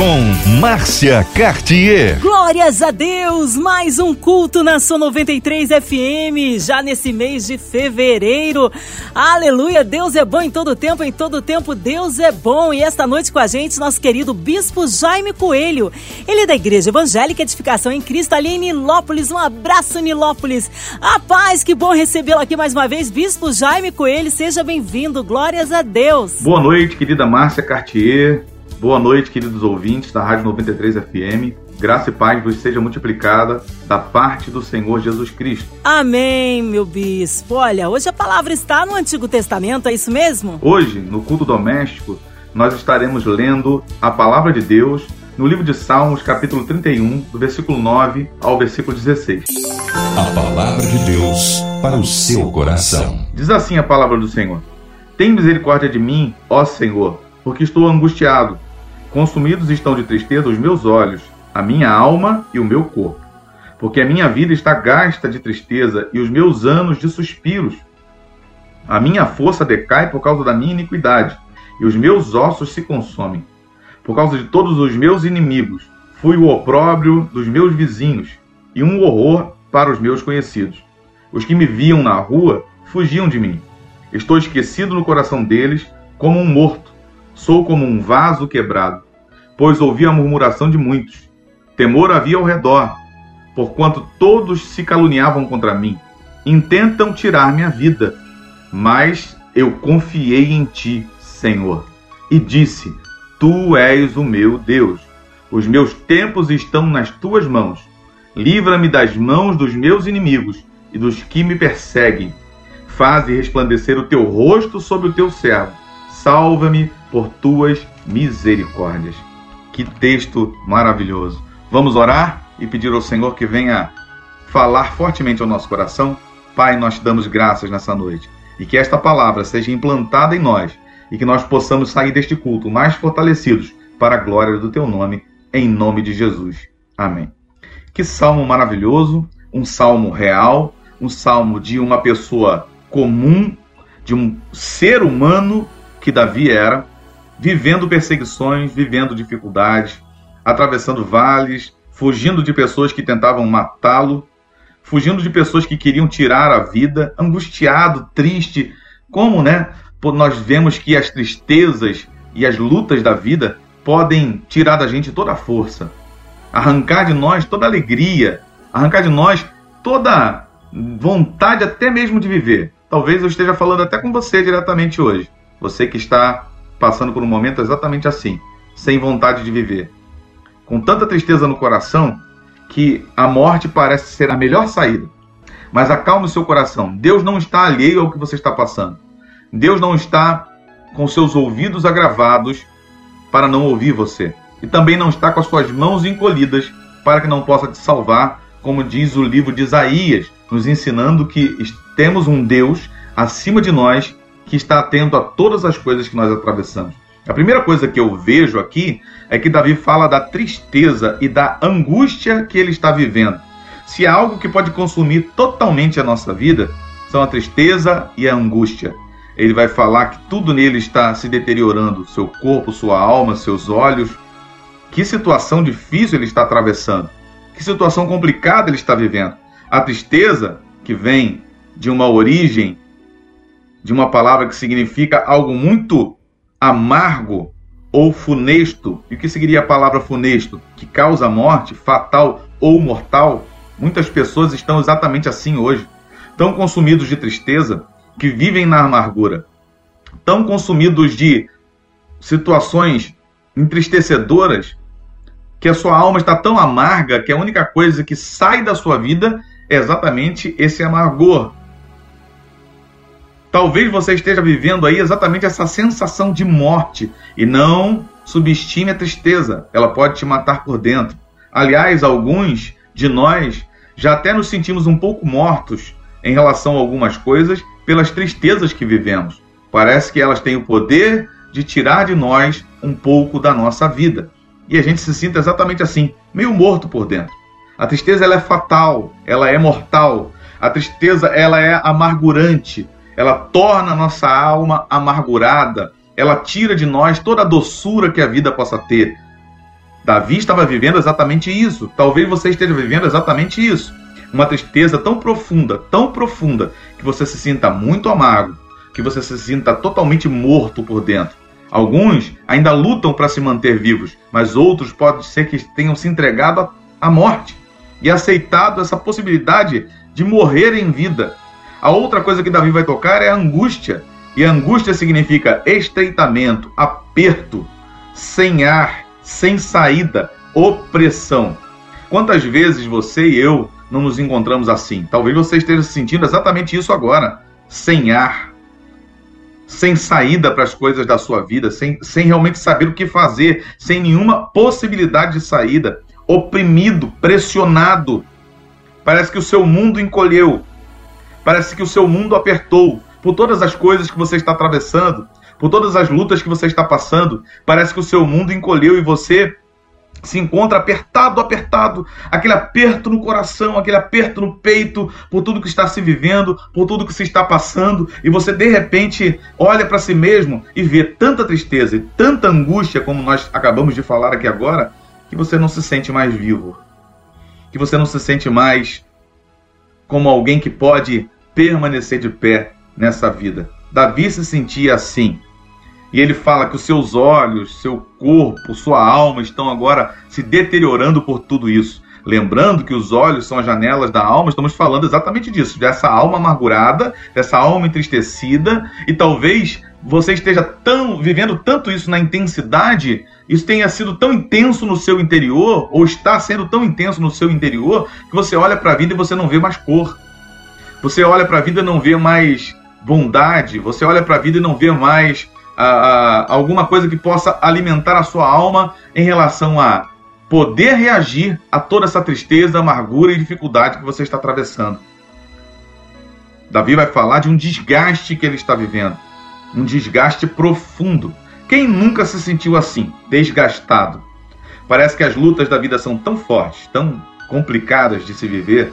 com Márcia Cartier. Glórias a Deus! Mais um culto na sua 93 FM, já nesse mês de fevereiro. Aleluia! Deus é bom em todo tempo, em todo tempo Deus é bom. E esta noite com a gente, nosso querido Bispo Jaime Coelho. Ele é da Igreja Evangélica Edificação em Cristo, ali em Nilópolis. Um abraço, Nilópolis. A paz, que bom recebê-lo aqui mais uma vez. Bispo Jaime Coelho, seja bem-vindo. Glórias a Deus. Boa noite, querida Márcia Cartier. Boa noite, queridos ouvintes da Rádio 93 FM. Graça e paz vos seja multiplicada da parte do Senhor Jesus Cristo. Amém, meu bispo. Olha, hoje a palavra está no Antigo Testamento, é isso mesmo? Hoje, no culto doméstico, nós estaremos lendo a palavra de Deus no livro de Salmos, capítulo 31, do versículo 9 ao versículo 16. A palavra de Deus para o seu coração. Diz assim a palavra do Senhor: Tem misericórdia de mim, ó Senhor, porque estou angustiado Consumidos estão de tristeza os meus olhos, a minha alma e o meu corpo. Porque a minha vida está gasta de tristeza e os meus anos de suspiros. A minha força decai por causa da minha iniquidade, e os meus ossos se consomem. Por causa de todos os meus inimigos, fui o opróbrio dos meus vizinhos, e um horror para os meus conhecidos. Os que me viam na rua fugiam de mim. Estou esquecido no coração deles, como um morto Sou como um vaso quebrado, pois ouvi a murmuração de muitos. Temor havia ao redor, porquanto todos se caluniavam contra mim. Intentam tirar minha vida, mas eu confiei em ti, Senhor, e disse: Tu és o meu Deus. Os meus tempos estão nas tuas mãos. Livra-me das mãos dos meus inimigos e dos que me perseguem. Faze resplandecer o teu rosto sobre o teu servo. Salva-me por tuas misericórdias. Que texto maravilhoso. Vamos orar e pedir ao Senhor que venha falar fortemente ao nosso coração. Pai, nós te damos graças nessa noite e que esta palavra seja implantada em nós e que nós possamos sair deste culto mais fortalecidos para a glória do teu nome, em nome de Jesus. Amém. Que salmo maravilhoso, um salmo real, um salmo de uma pessoa comum, de um ser humano que Davi era, vivendo perseguições, vivendo dificuldades, atravessando vales, fugindo de pessoas que tentavam matá-lo, fugindo de pessoas que queriam tirar a vida, angustiado, triste. Como, né? Nós vemos que as tristezas e as lutas da vida podem tirar da gente toda a força, arrancar de nós toda a alegria, arrancar de nós toda vontade até mesmo de viver. Talvez eu esteja falando até com você diretamente hoje. Você que está passando por um momento exatamente assim, sem vontade de viver, com tanta tristeza no coração que a morte parece ser a melhor saída. Mas acalme o seu coração. Deus não está alheio ao que você está passando. Deus não está com seus ouvidos agravados para não ouvir você. E também não está com as suas mãos encolhidas para que não possa te salvar, como diz o livro de Isaías, nos ensinando que temos um Deus acima de nós que está atento a todas as coisas que nós atravessamos. A primeira coisa que eu vejo aqui é que Davi fala da tristeza e da angústia que ele está vivendo. Se há algo que pode consumir totalmente a nossa vida, são a tristeza e a angústia. Ele vai falar que tudo nele está se deteriorando, seu corpo, sua alma, seus olhos. Que situação difícil ele está atravessando. Que situação complicada ele está vivendo. A tristeza, que vem de uma origem de uma palavra que significa algo muito amargo ou funesto. E o que seguiria a palavra funesto? Que causa morte, fatal ou mortal. Muitas pessoas estão exatamente assim hoje. Tão consumidos de tristeza que vivem na amargura. Tão consumidos de situações entristecedoras que a sua alma está tão amarga que a única coisa que sai da sua vida é exatamente esse amargor, Talvez você esteja vivendo aí exatamente essa sensação de morte e não subestime a tristeza, ela pode te matar por dentro. Aliás, alguns de nós já até nos sentimos um pouco mortos em relação a algumas coisas pelas tristezas que vivemos. Parece que elas têm o poder de tirar de nós um pouco da nossa vida. E a gente se sinta exatamente assim, meio morto por dentro. A tristeza ela é fatal, ela é mortal. A tristeza ela é amargurante, ela torna nossa alma amargurada, ela tira de nós toda a doçura que a vida possa ter. Davi estava vivendo exatamente isso. Talvez você esteja vivendo exatamente isso. Uma tristeza tão profunda, tão profunda, que você se sinta muito amargo, que você se sinta totalmente morto por dentro. Alguns ainda lutam para se manter vivos, mas outros pode ser que tenham se entregado à morte e aceitado essa possibilidade de morrer em vida. A outra coisa que Davi vai tocar é a angústia. E angústia significa estreitamento, aperto, sem ar, sem saída, opressão. Quantas vezes você e eu não nos encontramos assim? Talvez você esteja sentindo exatamente isso agora, sem ar, sem saída para as coisas da sua vida, sem, sem realmente saber o que fazer, sem nenhuma possibilidade de saída, oprimido, pressionado. Parece que o seu mundo encolheu, parece que o seu mundo apertou por todas as coisas que você está atravessando, por todas as lutas que você está passando. Parece que o seu mundo encolheu e você se encontra apertado, apertado, aquele aperto no coração, aquele aperto no peito, por tudo que está se vivendo, por tudo que se está passando, e você de repente olha para si mesmo e vê tanta tristeza e tanta angústia, como nós acabamos de falar aqui agora, que você não se sente mais vivo, que você não se sente mais como alguém que pode permanecer de pé nessa vida. Davi se sentia assim. E ele fala que os seus olhos, seu corpo, sua alma estão agora se deteriorando por tudo isso. Lembrando que os olhos são as janelas da alma, estamos falando exatamente disso, dessa alma amargurada, dessa alma entristecida, e talvez você esteja tão vivendo tanto isso na intensidade, isso tenha sido tão intenso no seu interior, ou está sendo tão intenso no seu interior, que você olha para a vida e você não vê mais cor. Você olha para a vida e não vê mais bondade, você olha para a vida e não vê mais alguma coisa que possa alimentar a sua alma em relação a poder reagir a toda essa tristeza, amargura e dificuldade que você está atravessando. Davi vai falar de um desgaste que ele está vivendo, um desgaste profundo. Quem nunca se sentiu assim, desgastado? Parece que as lutas da vida são tão fortes, tão complicadas de se viver,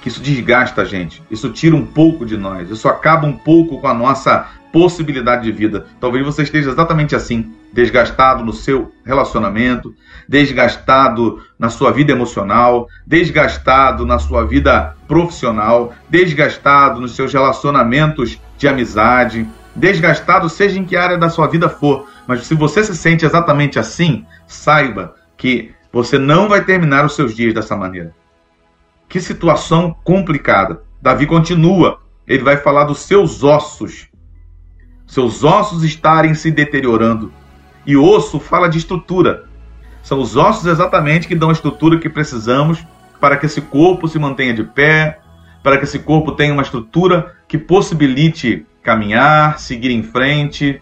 que isso desgasta a gente, isso tira um pouco de nós, isso acaba um pouco com a nossa possibilidade de vida. Talvez você esteja exatamente assim, desgastado no seu relacionamento, desgastado na sua vida emocional, desgastado na sua vida profissional, desgastado nos seus relacionamentos de amizade, desgastado seja em que área da sua vida for. Mas se você se sente exatamente assim, saiba que você não vai terminar os seus dias dessa maneira. Que situação complicada. Davi continua. Ele vai falar dos seus ossos. Seus ossos estarem se deteriorando. E osso fala de estrutura. São os ossos exatamente que dão a estrutura que precisamos para que esse corpo se mantenha de pé, para que esse corpo tenha uma estrutura que possibilite caminhar, seguir em frente,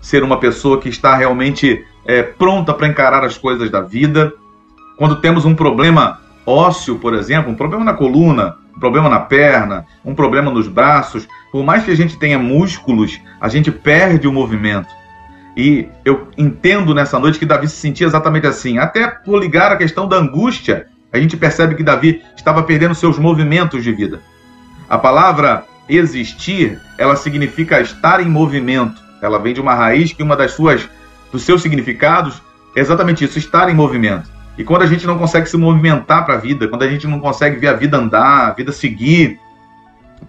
ser uma pessoa que está realmente é, pronta para encarar as coisas da vida. Quando temos um problema ósseo, por exemplo, um problema na coluna, um problema na perna, um problema nos braços, por mais que a gente tenha músculos, a gente perde o movimento. E eu entendo nessa noite que Davi se sentia exatamente assim. Até por ligar a questão da angústia, a gente percebe que Davi estava perdendo seus movimentos de vida. A palavra existir, ela significa estar em movimento. Ela vem de uma raiz que uma das suas dos seus significados é exatamente isso, estar em movimento. E quando a gente não consegue se movimentar para a vida, quando a gente não consegue ver a vida andar, a vida seguir,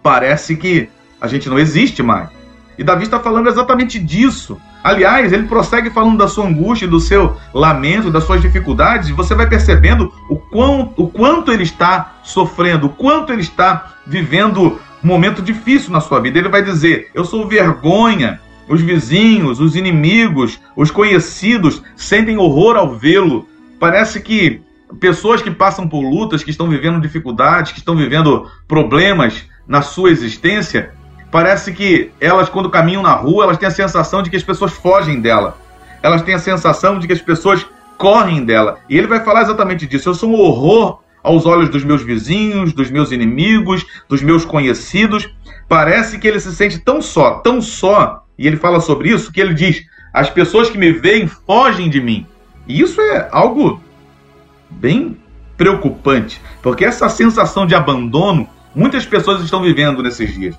parece que a gente não existe mais. E Davi está falando exatamente disso. Aliás, ele prossegue falando da sua angústia, do seu lamento, das suas dificuldades, e você vai percebendo o, quão, o quanto ele está sofrendo, o quanto ele está vivendo momento difícil na sua vida. Ele vai dizer: Eu sou vergonha. Os vizinhos, os inimigos, os conhecidos sentem horror ao vê-lo. Parece que pessoas que passam por lutas, que estão vivendo dificuldades, que estão vivendo problemas na sua existência, parece que elas, quando caminham na rua, elas têm a sensação de que as pessoas fogem dela. Elas têm a sensação de que as pessoas correm dela. E ele vai falar exatamente disso. Eu sou um horror aos olhos dos meus vizinhos, dos meus inimigos, dos meus conhecidos. Parece que ele se sente tão só, tão só. E ele fala sobre isso que ele diz: as pessoas que me veem fogem de mim. E isso é algo bem preocupante, porque essa sensação de abandono muitas pessoas estão vivendo nesses dias.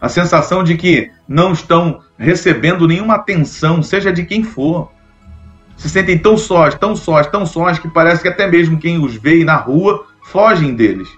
A sensação de que não estão recebendo nenhuma atenção, seja de quem for. Se sentem tão sós, tão sós, tão sós, que parece que até mesmo quem os vê na rua fogem deles.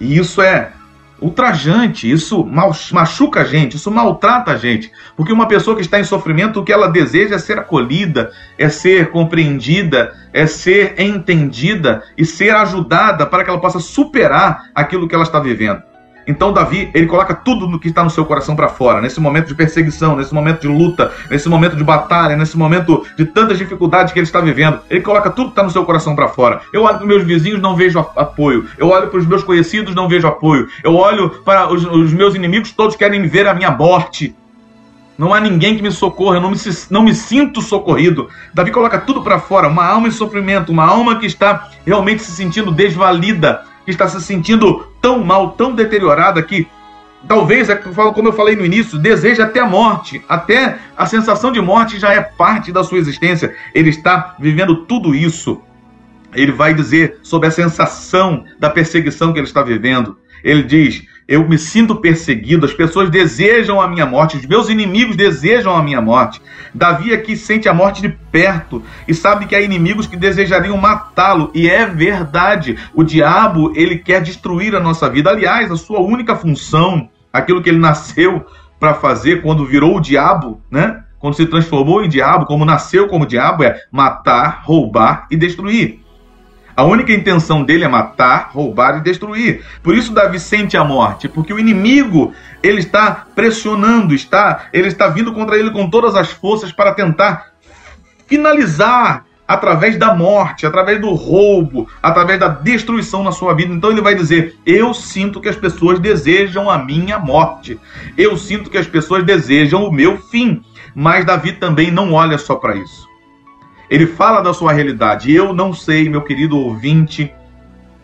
E isso é ultrajante, isso machuca a gente, isso maltrata a gente. Porque uma pessoa que está em sofrimento, o que ela deseja é ser acolhida, é ser compreendida, é ser entendida e ser ajudada para que ela possa superar aquilo que ela está vivendo. Então Davi, ele coloca tudo no que está no seu coração para fora, nesse momento de perseguição, nesse momento de luta, nesse momento de batalha, nesse momento de tantas dificuldades que ele está vivendo. Ele coloca tudo que está no seu coração para fora. Eu olho para meus vizinhos, não vejo apoio. Eu olho para os meus conhecidos, não vejo apoio. Eu olho para os, os meus inimigos, todos querem ver a minha morte. Não há ninguém que me socorra, eu não me, não me sinto socorrido. Davi coloca tudo para fora, uma alma em sofrimento, uma alma que está realmente se sentindo desvalida, que está se sentindo tão mal, tão deteriorada que talvez, é como eu falei no início, deseja até a morte, até a sensação de morte já é parte da sua existência. Ele está vivendo tudo isso. Ele vai dizer sobre a sensação da perseguição que ele está vivendo. Ele diz: eu me sinto perseguido, as pessoas desejam a minha morte, os meus inimigos desejam a minha morte. Davi aqui sente a morte de perto e sabe que há inimigos que desejariam matá-lo, e é verdade. O diabo, ele quer destruir a nossa vida. Aliás, a sua única função, aquilo que ele nasceu para fazer quando virou o diabo, né? Quando se transformou em diabo, como nasceu como diabo, é matar, roubar e destruir. A única intenção dele é matar, roubar e destruir. Por isso Davi sente a morte, porque o inimigo ele está pressionando, está, ele está vindo contra ele com todas as forças para tentar finalizar através da morte, através do roubo, através da destruição na sua vida. Então ele vai dizer: Eu sinto que as pessoas desejam a minha morte. Eu sinto que as pessoas desejam o meu fim. Mas Davi também não olha só para isso. Ele fala da sua realidade. Eu não sei, meu querido ouvinte,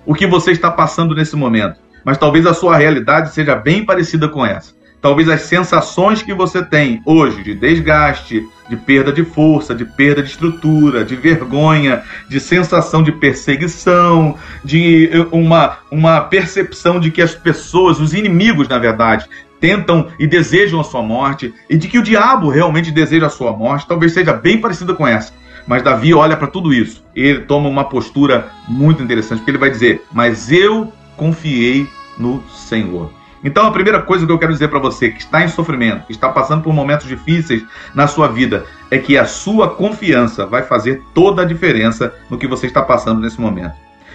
o que você está passando nesse momento, mas talvez a sua realidade seja bem parecida com essa. Talvez as sensações que você tem hoje de desgaste, de perda de força, de perda de estrutura, de vergonha, de sensação de perseguição, de eh, uma, uma percepção de que as pessoas, os inimigos, na verdade, tentam e desejam a sua morte, e de que o diabo realmente deseja a sua morte, talvez seja bem parecida com essa. Mas Davi olha para tudo isso. Ele toma uma postura muito interessante, porque ele vai dizer: Mas eu confiei no Senhor. Então, a primeira coisa que eu quero dizer para você que está em sofrimento, que está passando por momentos difíceis na sua vida, é que a sua confiança vai fazer toda a diferença no que você está passando nesse momento.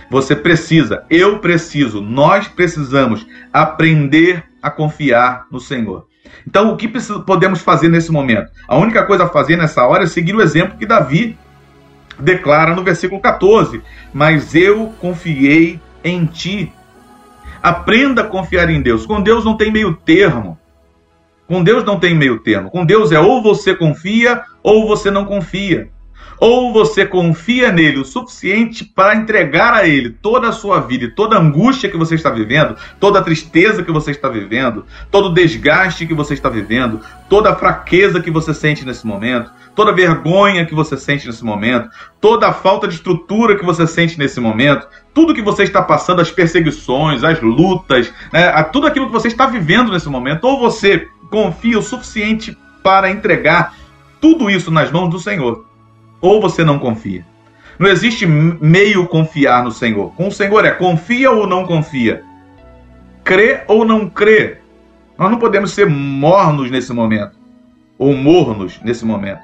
Você precisa, eu preciso, nós precisamos aprender a confiar no Senhor. Então, o que podemos fazer nesse momento? A única coisa a fazer nessa hora é seguir o exemplo que Davi declara no versículo 14: Mas eu confiei em ti. Aprenda a confiar em Deus. Com Deus não tem meio termo. Com Deus não tem meio termo. Com Deus é ou você confia ou você não confia. Ou você confia nele o suficiente para entregar a ele toda a sua vida e toda a angústia que você está vivendo, toda a tristeza que você está vivendo, todo o desgaste que você está vivendo, toda a fraqueza que você sente nesse momento, toda a vergonha que você sente nesse momento, toda a falta de estrutura que você sente nesse momento, tudo que você está passando, as perseguições, as lutas, né, tudo aquilo que você está vivendo nesse momento, ou você confia o suficiente para entregar tudo isso nas mãos do Senhor ou você não confia. Não existe meio confiar no Senhor. Com o Senhor é confia ou não confia. Crê ou não crê. Nós não podemos ser mornos nesse momento. Ou mornos nesse momento.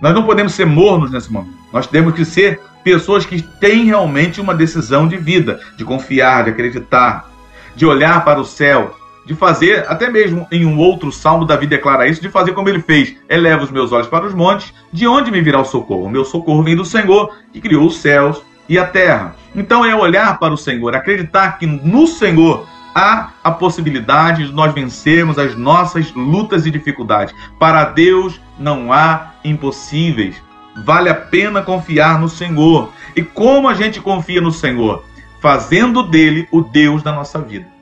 Nós não podemos ser mornos nesse momento. Nós temos que ser pessoas que têm realmente uma decisão de vida, de confiar, de acreditar, de olhar para o céu, de fazer, até mesmo em um outro salmo, Davi declara isso, de fazer como ele fez: eleva os meus olhos para os montes, de onde me virá o socorro? O meu socorro vem do Senhor, que criou os céus e a terra. Então é olhar para o Senhor, acreditar que no Senhor há a possibilidade de nós vencermos as nossas lutas e dificuldades. Para Deus não há impossíveis. Vale a pena confiar no Senhor. E como a gente confia no Senhor? Fazendo dele o Deus da nossa vida.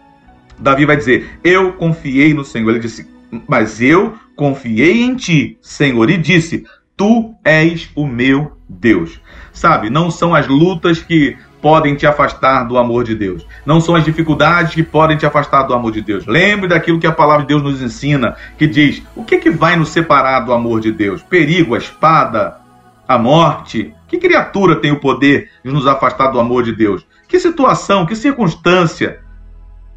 Davi vai dizer: Eu confiei no Senhor. Ele disse: Mas eu confiei em ti, Senhor, e disse: Tu és o meu Deus. Sabe, não são as lutas que podem te afastar do amor de Deus. Não são as dificuldades que podem te afastar do amor de Deus. Lembre daquilo que a palavra de Deus nos ensina, que diz: o que, que vai nos separar do amor de Deus? Perigo, a espada, a morte. Que criatura tem o poder de nos afastar do amor de Deus? Que situação, que circunstância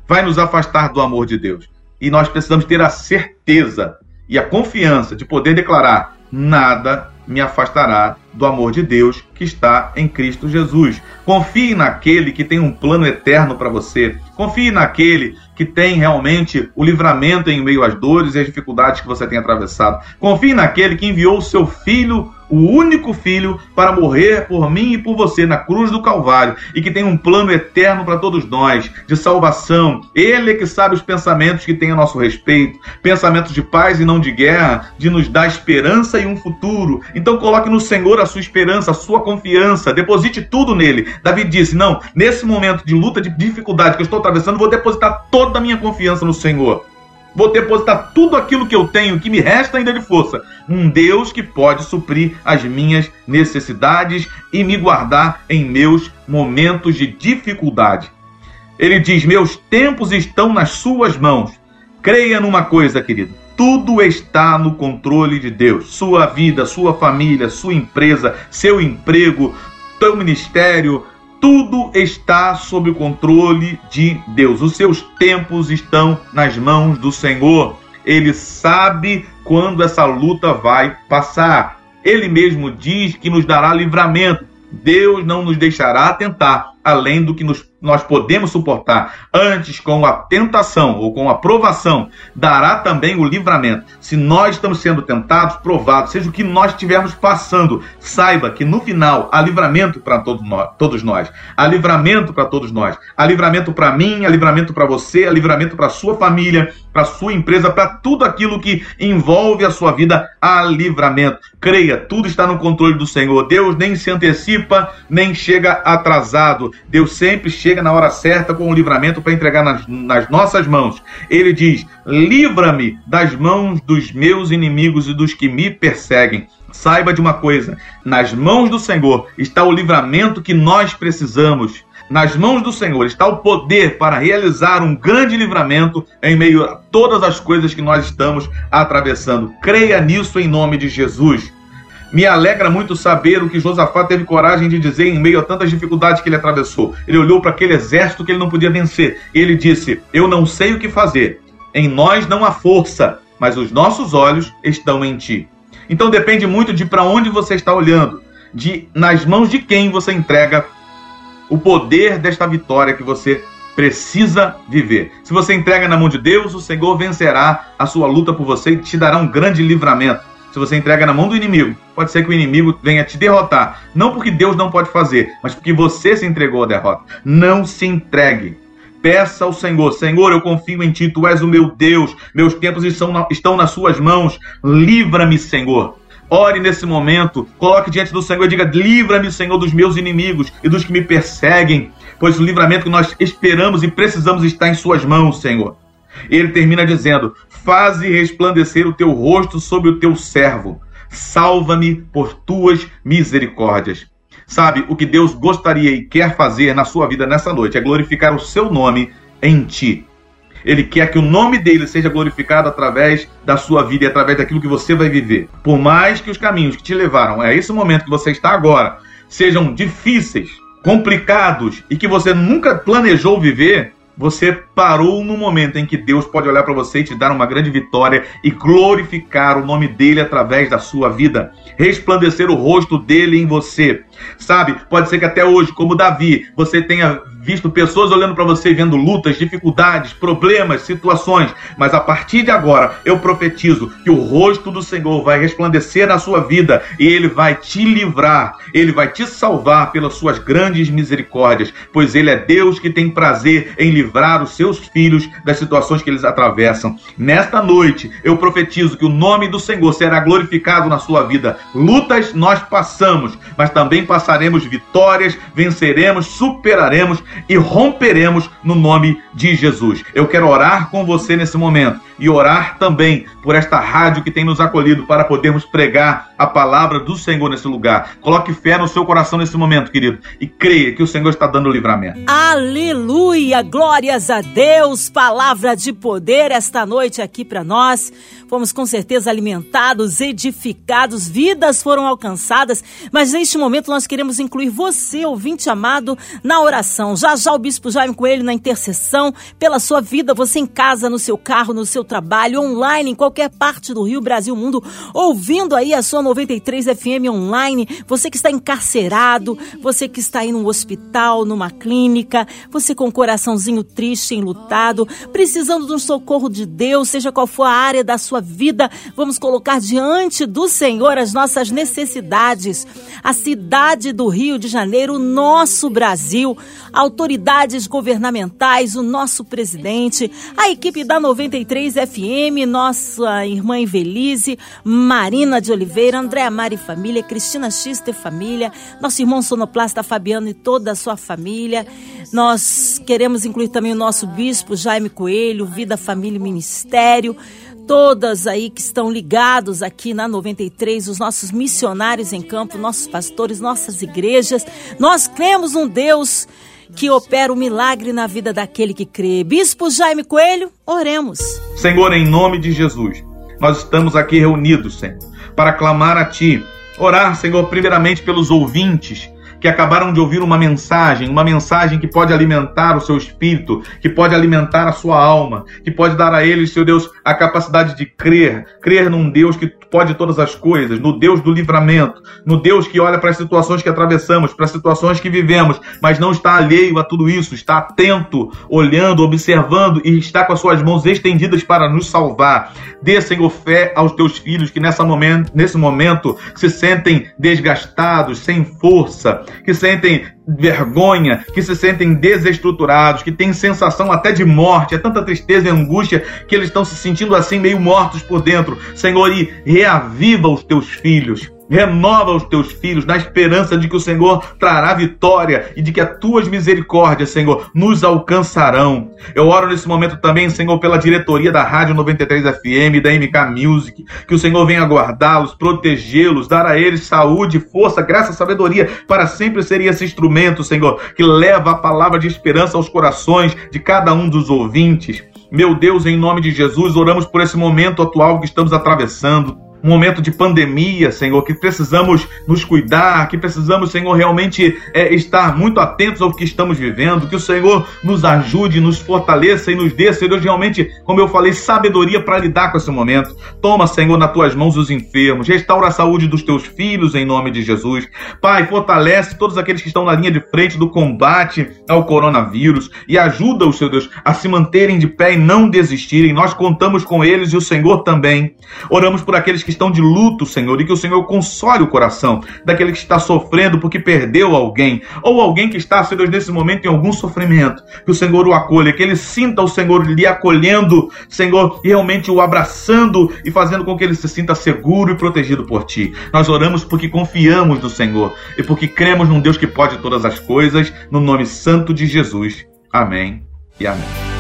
vai nos afastar do amor de Deus? E nós precisamos ter a certeza e a confiança de poder declarar: nada me afastará do amor de Deus que está em Cristo Jesus. Confie naquele que tem um plano eterno para você. Confie naquele que tem realmente o livramento em meio às dores e às dificuldades que você tem atravessado. Confie naquele que enviou o seu filho o único filho para morrer por mim e por você na cruz do Calvário e que tem um plano eterno para todos nós de salvação. Ele é que sabe os pensamentos que tem a nosso respeito, pensamentos de paz e não de guerra, de nos dar esperança e um futuro. Então coloque no Senhor a sua esperança, a sua confiança, deposite tudo nele. Davi disse: "Não, nesse momento de luta, de dificuldade que eu estou atravessando, vou depositar toda a minha confiança no Senhor." Vou depositar tudo aquilo que eu tenho, que me resta ainda de força. Um Deus que pode suprir as minhas necessidades e me guardar em meus momentos de dificuldade. Ele diz: Meus tempos estão nas suas mãos. Creia numa coisa, querido. Tudo está no controle de Deus. Sua vida, sua família, sua empresa, seu emprego, teu ministério, tudo está sob o controle de Deus. Os seus tempos estão nas mãos do Senhor. Ele sabe quando essa luta vai passar. Ele mesmo diz que nos dará livramento. Deus não nos deixará tentar além do que nos, nós podemos suportar. Antes, com a tentação ou com a provação, dará também o livramento. Se nós estamos sendo tentados, provados, seja o que nós estivermos passando, saiba que no final há livramento para todos nós, todos nós. Há livramento para todos nós. Há livramento para mim, há livramento para você, há livramento para sua família, para sua empresa, para tudo aquilo que envolve a sua vida, há livramento. Creia, tudo está no controle do Senhor. Deus nem se antecipa, nem chega atrasado. Deus sempre chega na hora certa com o livramento para entregar nas, nas nossas mãos. Ele diz: Livra-me das mãos dos meus inimigos e dos que me perseguem. Saiba de uma coisa: nas mãos do Senhor está o livramento que nós precisamos. Nas mãos do Senhor está o poder para realizar um grande livramento em meio a todas as coisas que nós estamos atravessando. Creia nisso em nome de Jesus. Me alegra muito saber o que Josafá teve coragem de dizer em meio a tantas dificuldades que ele atravessou. Ele olhou para aquele exército que ele não podia vencer. Ele disse: Eu não sei o que fazer. Em nós não há força, mas os nossos olhos estão em ti. Então depende muito de para onde você está olhando, de nas mãos de quem você entrega o poder desta vitória que você precisa viver. Se você entrega na mão de Deus, o Senhor vencerá a sua luta por você e te dará um grande livramento se você entrega na mão do inimigo, pode ser que o inimigo venha te derrotar. Não porque Deus não pode fazer, mas porque você se entregou à derrota. Não se entregue. Peça ao Senhor: Senhor, eu confio em Ti, Tu és o meu Deus, meus tempos estão, nas Suas mãos. Livra-me, Senhor. Ore nesse momento, coloque diante do Senhor e diga: Livra-me, Senhor, dos meus inimigos e dos que me perseguem, pois o livramento que nós esperamos e precisamos está em Suas mãos, Senhor. Ele termina dizendo: Faze resplandecer o teu rosto sobre o teu servo. Salva-me por tuas misericórdias. Sabe, o que Deus gostaria e quer fazer na sua vida nessa noite é glorificar o seu nome em ti. Ele quer que o nome dele seja glorificado através da sua vida e através daquilo que você vai viver. Por mais que os caminhos que te levaram a esse momento que você está agora sejam difíceis, complicados e que você nunca planejou viver, você parou no momento em que Deus pode olhar para você e te dar uma grande vitória e glorificar o nome dele através da sua vida, resplandecer o rosto dele em você. Sabe? Pode ser que até hoje, como Davi, você tenha visto pessoas olhando para você vendo lutas, dificuldades, problemas, situações, mas a partir de agora eu profetizo que o rosto do Senhor vai resplandecer na sua vida e ele vai te livrar, ele vai te salvar pelas suas grandes misericórdias, pois ele é Deus que tem prazer em livrar os seus filhos das situações que eles atravessam. Nesta noite eu profetizo que o nome do Senhor será glorificado na sua vida. Lutas nós passamos, mas também passaremos vitórias, venceremos, superaremos e romperemos no nome de Jesus. Eu quero orar com você nesse momento e orar também por esta rádio que tem nos acolhido para podermos pregar a palavra do Senhor nesse lugar. Coloque fé no seu coração nesse momento, querido, e creia que o Senhor está dando livramento. Aleluia! Glórias a Deus! Palavra de poder esta noite aqui para nós. Fomos com certeza alimentados, edificados, vidas foram alcançadas, mas neste momento nós queremos incluir você, ouvinte amado, na oração. Já já o Bispo Jaime Coelho na intercessão pela sua vida, você em casa, no seu carro, no seu trabalho, online, em qualquer parte do Rio, Brasil, mundo, ouvindo aí a sua 93 FM online, você que está encarcerado, você que está aí num hospital, numa clínica, você com o coraçãozinho triste, enlutado, precisando de um socorro de Deus, seja qual for a área da sua vida, vamos colocar diante do Senhor as nossas necessidades. A cidade do Rio de Janeiro, nosso Brasil, autoridades governamentais, o nosso presidente, a equipe da 93 FM, nossa irmã Invelise, Marina de Oliveira, Andréa Mari Família, Cristina Xister Família, nosso irmão sonoplasta Fabiano e toda a sua família. Nós queremos incluir também o nosso bispo Jaime Coelho, Vida, Família e Ministério todas aí que estão ligados aqui na 93, os nossos missionários em campo, nossos pastores, nossas igrejas. Nós cremos um Deus que opera o um milagre na vida daquele que crê. Bispo Jaime Coelho, oremos. Senhor, em nome de Jesus, nós estamos aqui reunidos, Senhor, para clamar a Ti. Orar, Senhor, primeiramente pelos ouvintes que acabaram de ouvir uma mensagem, uma mensagem que pode alimentar o seu espírito, que pode alimentar a sua alma, que pode dar a eles, Seu Deus, a capacidade de crer, crer num Deus que pode todas as coisas, no Deus do livramento, no Deus que olha para as situações que atravessamos, para as situações que vivemos, mas não está alheio a tudo isso, está atento, olhando, observando e está com as suas mãos estendidas para nos salvar. Dê, Senhor, fé aos teus filhos que nessa momento, nesse momento se sentem desgastados, sem força, que sentem vergonha, que se sentem desestruturados, que têm sensação até de morte, é tanta tristeza e angústia que eles estão se sentindo assim meio mortos por dentro. Senhor, e reaviva os teus filhos. Renova os teus filhos na esperança de que o Senhor trará vitória e de que as tuas misericórdias, Senhor, nos alcançarão. Eu oro nesse momento também, Senhor, pela diretoria da Rádio 93 FM, da MK Music, que o Senhor venha guardá-los, protegê-los, dar a eles saúde, força, graça, sabedoria para sempre serem esse instrumento, Senhor, que leva a palavra de esperança aos corações de cada um dos ouvintes. Meu Deus, em nome de Jesus, oramos por esse momento atual que estamos atravessando um momento de pandemia, Senhor, que precisamos nos cuidar, que precisamos, Senhor, realmente é, estar muito atentos ao que estamos vivendo, que o Senhor nos ajude, nos fortaleça e nos dê, Senhor, realmente, como eu falei, sabedoria para lidar com esse momento. Toma, Senhor, nas tuas mãos os enfermos, restaura a saúde dos teus filhos em nome de Jesus. Pai, fortalece todos aqueles que estão na linha de frente do combate ao coronavírus e ajuda os, Senhor Deus, a se manterem de pé e não desistirem. Nós contamos com eles e o Senhor também. Oramos por aqueles que estão de luto, Senhor, e que o Senhor console o coração daquele que está sofrendo porque perdeu alguém, ou alguém que está, Senhor, nesse momento em algum sofrimento, que o Senhor o acolha, que ele sinta o Senhor lhe acolhendo, Senhor, e realmente o abraçando e fazendo com que ele se sinta seguro e protegido por ti. Nós oramos porque confiamos no Senhor e porque cremos num Deus que pode todas as coisas, no nome santo de Jesus. Amém e amém.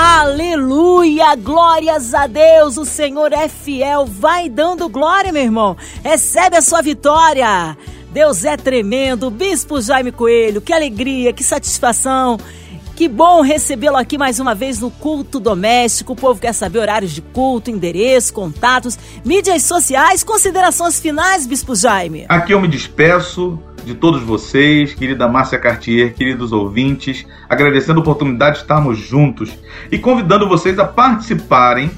Aleluia! Glórias a Deus! O Senhor é fiel. Vai dando glória, meu irmão. Recebe a sua vitória. Deus é tremendo. Bispo Jaime Coelho, que alegria, que satisfação. Que bom recebê-lo aqui mais uma vez no culto doméstico. O povo quer saber horários de culto, endereço, contatos, mídias sociais, considerações finais, Bispo Jaime. Aqui eu me despeço de todos vocês, querida Márcia Cartier, queridos ouvintes, agradecendo a oportunidade de estarmos juntos e convidando vocês a participarem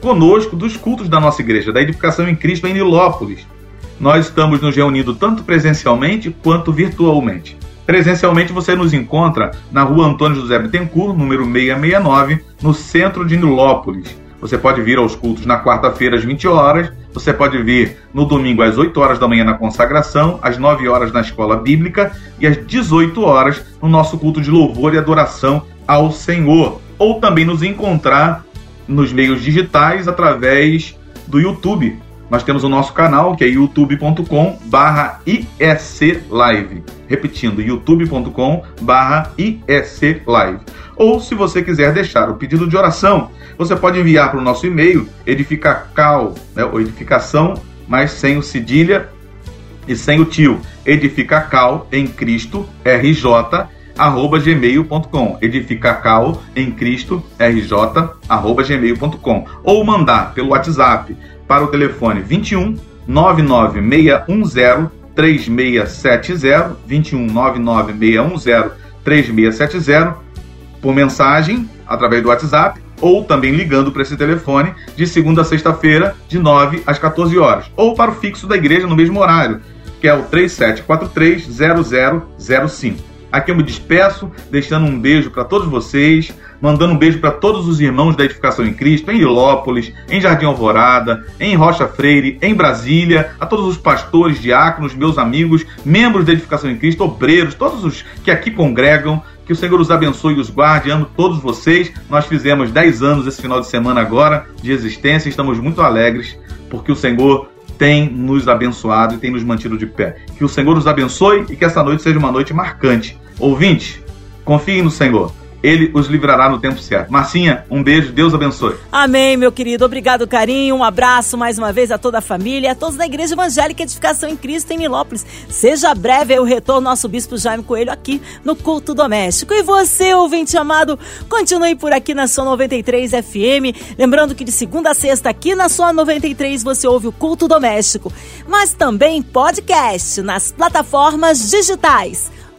conosco dos cultos da nossa igreja, da Edificação em Cristo em Nilópolis. Nós estamos nos reunindo tanto presencialmente quanto virtualmente. Presencialmente você nos encontra na rua Antônio José Bittencourt, número 669, no centro de Nilópolis. Você pode vir aos cultos na quarta-feira às 20 horas, você pode vir no domingo às 8 horas da manhã na consagração, às 9 horas na escola bíblica e às 18 horas no nosso culto de louvor e adoração ao Senhor. Ou também nos encontrar nos meios digitais através do YouTube. Nós temos o nosso canal que é youtube.com barra. Repetindo, youtube.com barra. Ou se você quiser deixar o pedido de oração, você pode enviar para o nosso e-mail edificacal, né, ou edificação, mas sem o cedilha e sem o tio, edificacal em Cristo, RJ, arroba gmail.com, edificacal em Cristo, RJ, arroba gmail.com, ou mandar pelo WhatsApp para o telefone 21 99610 3670, 21 99610 3670, por mensagem através do WhatsApp ou também ligando para esse telefone de segunda a sexta-feira, de 9 às 14 horas, ou para o fixo da igreja no mesmo horário, que é o 3743-0005. Aqui eu me despeço, deixando um beijo para todos vocês, mandando um beijo para todos os irmãos da Edificação em Cristo, em Ilópolis, em Jardim Alvorada, em Rocha Freire, em Brasília, a todos os pastores, diáconos, meus amigos, membros da Edificação em Cristo, obreiros, todos os que aqui congregam. Que o Senhor os abençoe e os guarde. Amo todos vocês. Nós fizemos 10 anos esse final de semana agora de existência. Estamos muito alegres porque o Senhor tem nos abençoado e tem nos mantido de pé. Que o Senhor nos abençoe e que essa noite seja uma noite marcante. Ouvinte, confie no Senhor ele os livrará no tempo certo. Marcinha, um beijo, Deus abençoe. Amém, meu querido. Obrigado, carinho. Um abraço mais uma vez a toda a família, a todos da Igreja Evangélica Edificação em Cristo em Milópolis. Seja breve o retorno nosso Bispo Jaime Coelho aqui no Culto Doméstico. E você, ouvinte amado, continue por aqui na sua 93 FM. Lembrando que de segunda a sexta aqui na sua 93 você ouve o Culto Doméstico, mas também podcast nas plataformas digitais